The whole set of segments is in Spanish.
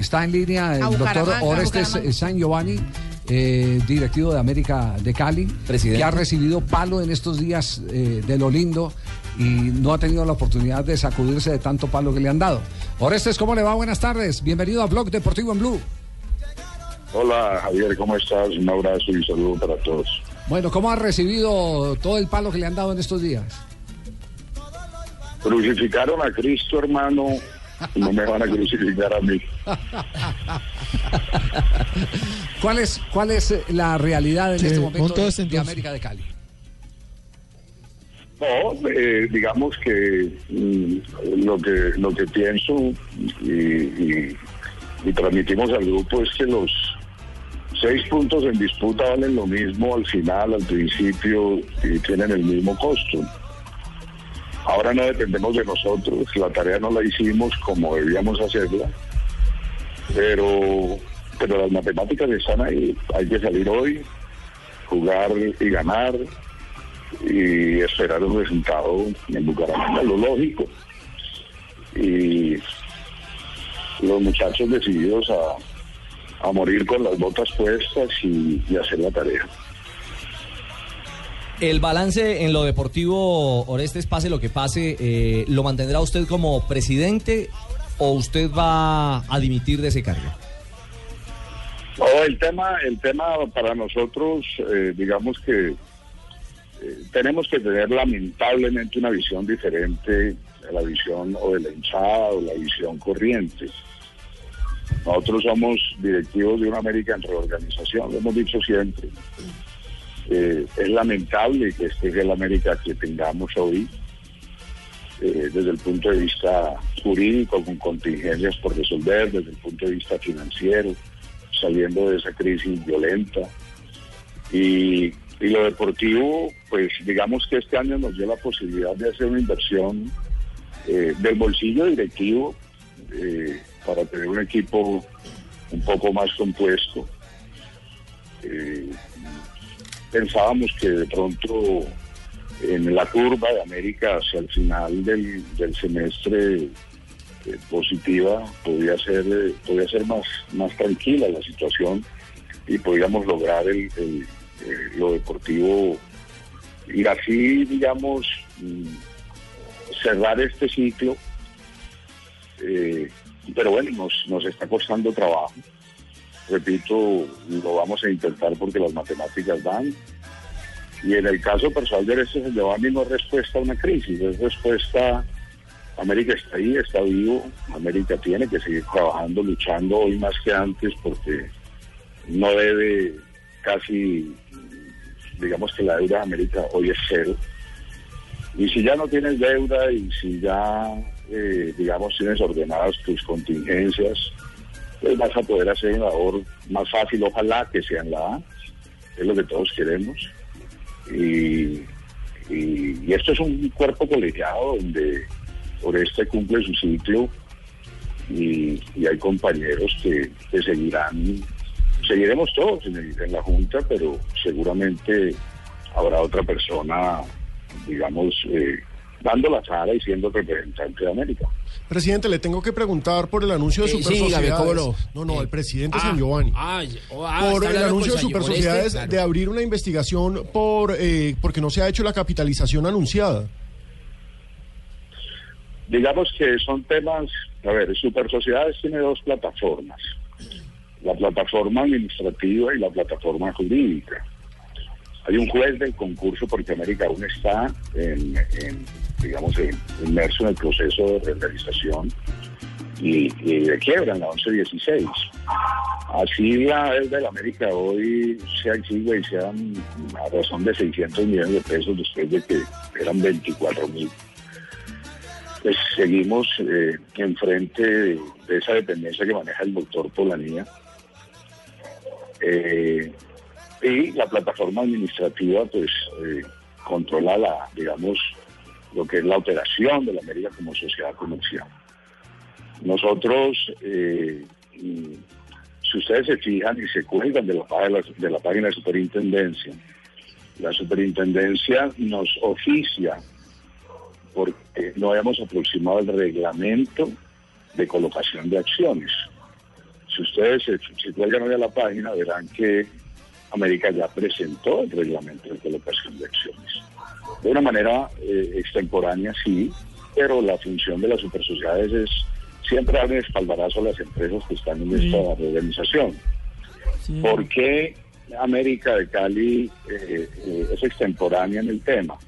está en línea el doctor Orestes San Giovanni, eh, directivo de América de Cali, que ha recibido palo en estos días eh, de lo lindo y no ha tenido la oportunidad de sacudirse de tanto palo que le han dado. Orestes, ¿cómo le va? Buenas tardes. Bienvenido a Blog Deportivo en Blue. Hola Javier, ¿cómo estás? Un abrazo y saludo para todos. Bueno, ¿cómo ha recibido todo el palo que le han dado en estos días? Crucificaron a Cristo, hermano, no me van a crucificar a mí. ¿Cuál es, cuál es eh, la realidad en este momento de, América de Cali? No, eh, digamos que mm, lo que lo que pienso y, transmitimos al grupo es que los seis puntos en disputa valen lo mismo al final, al principio y tienen el mismo costo. Ahora no dependemos de nosotros, la tarea no la hicimos como debíamos hacerla, pero, pero las matemáticas están ahí, hay que salir hoy, jugar y ganar y esperar un resultado en Bucaramanga, lo lógico. Y los muchachos decididos a, a morir con las botas puestas y hacer la tarea. El balance en lo deportivo, Orestes, pase lo que pase, eh, ¿lo mantendrá usted como presidente o usted va a dimitir de ese cargo? Oh, el tema, el tema para nosotros, eh, digamos que eh, tenemos que tener lamentablemente una visión diferente de la visión o de la hinchada o la visión corriente. Nosotros somos directivos de una América en reorganización, lo hemos dicho siempre. Eh, es lamentable que este es el América que tengamos hoy, eh, desde el punto de vista jurídico, con contingencias por resolver, desde el punto de vista financiero, saliendo de esa crisis violenta. Y, lo deportivo, pues digamos que este año nos dio la posibilidad de hacer una inversión eh, del bolsillo directivo para tener un equipo un poco más compuesto pensábamos que de pronto en la curva de América hacia el final del, semestre eh, positiva podía ser eh, podía ser más más tranquila la situación y podíamos lograr el, eh, lo deportivo. Y así digamos mm, cerrar este ciclo pero bueno nos, nos está costando trabajo repito, lo vamos a intentar porque las matemáticas dan. Y en el caso personal de este Giovanni no es respuesta a una crisis, es respuesta, América está ahí, está vivo, América tiene que seguir trabajando, luchando hoy más que antes porque no debe casi, digamos que la deuda de América hoy es cero. Y si ya no tienes deuda y si ya, eh, digamos, tienes ordenadas tus contingencias, pues vas a poder hacer una labor más fácil, ojalá que sea en la A, es lo que todos queremos. Y, esto es un cuerpo colegiado donde por este cumple su ciclo y, hay compañeros que, seguirán, seguiremos todos en, en la Junta, pero seguramente habrá otra persona, digamos, eh, dando la cara y siendo representante de América. Presidente, le tengo que preguntar por el anuncio de Super Sociedades. no? no, el presidente ah, San Giovanni. Ah, oh, ah, por el anuncio de Super Sociedades de abrir una investigación por eh, porque no se ha hecho la capitalización anunciada. Digamos que son temas, a ver, Super Sociedades tiene dos plataformas, la plataforma administrativa y la plataforma jurídica. Hay un juez del concurso porque América aún está en digamos, inmerso en el proceso de reorganización y, de quiebra en la 1116. Así la deuda de la América hoy se exigua y sean a razón de 600 millones de pesos después de que eran 24 mil. Pues seguimos eh, enfrente de, esa dependencia que maneja el doctor Polanía. Eh, y la plataforma administrativa pues eh, controla la, digamos, lo que es la operación de la América como sociedad comercial. Nosotros, eh, si ustedes se fijan y se cuentan de la, de la página de superintendencia, la superintendencia nos oficia porque no habíamos aproximado el reglamento de colocación de acciones. Si ustedes se, si cuelgan hoy a la página, verán que América ya presentó el reglamento de colocación de acciones. De una manera eh, extemporánea, sí, pero la función de las supersociedades es siempre darle espaldarazo a las empresas que están en esta organización. ¿Por qué América de Cali eh, eh, es extemporánea en el tema?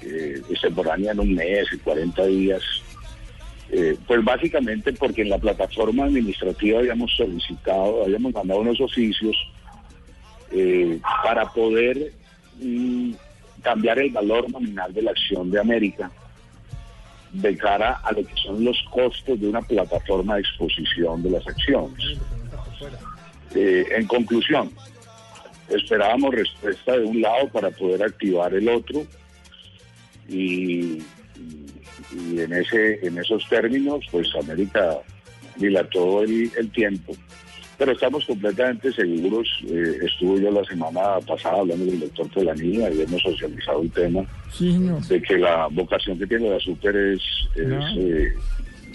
extemporánea en un mes y 40 días. pues básicamente porque en la plataforma administrativa habíamos solicitado, habíamos mandado unos oficios para poder mm, cambiar el valor nominal de la acción de América de cara a lo que son los costos de una plataforma de exposición de las acciones. Eh, en conclusión, esperábamos respuesta de un lado para poder activar el otro y, y en ese en esos términos, pues América dilató el, el tiempo pero estamos completamente seguros. Eh, estuve yo la semana pasada hablando del doctor Polanía y hemos socializado el tema de que la vocación que tiene la super es, eh,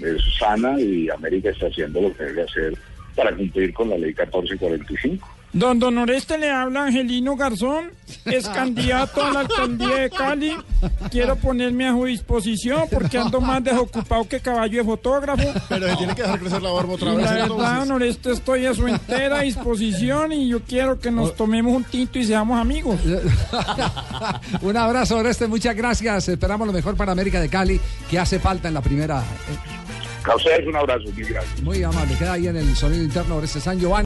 es, sana y América está haciendo lo que debe hacer para cumplir con la ley 1445. Don Don Oreste le habla Angelino Garzón, es candidato a la alcaldía de Cali. Quiero ponerme a su disposición porque ando más desocupado que caballo de fotógrafo. Pero se tiene que dejar crecer la barba otra vez. La verdad, Don Oreste, estoy a su entera disposición y yo quiero que nos tomemos un tinto y seamos amigos. un abrazo, Oreste, muchas gracias. Esperamos lo mejor para América de Cali, que hace falta en la primera. A ustedes un abrazo, muy gracias. Muy amable, queda ahí en el sonido interno Oreste San Giovanni.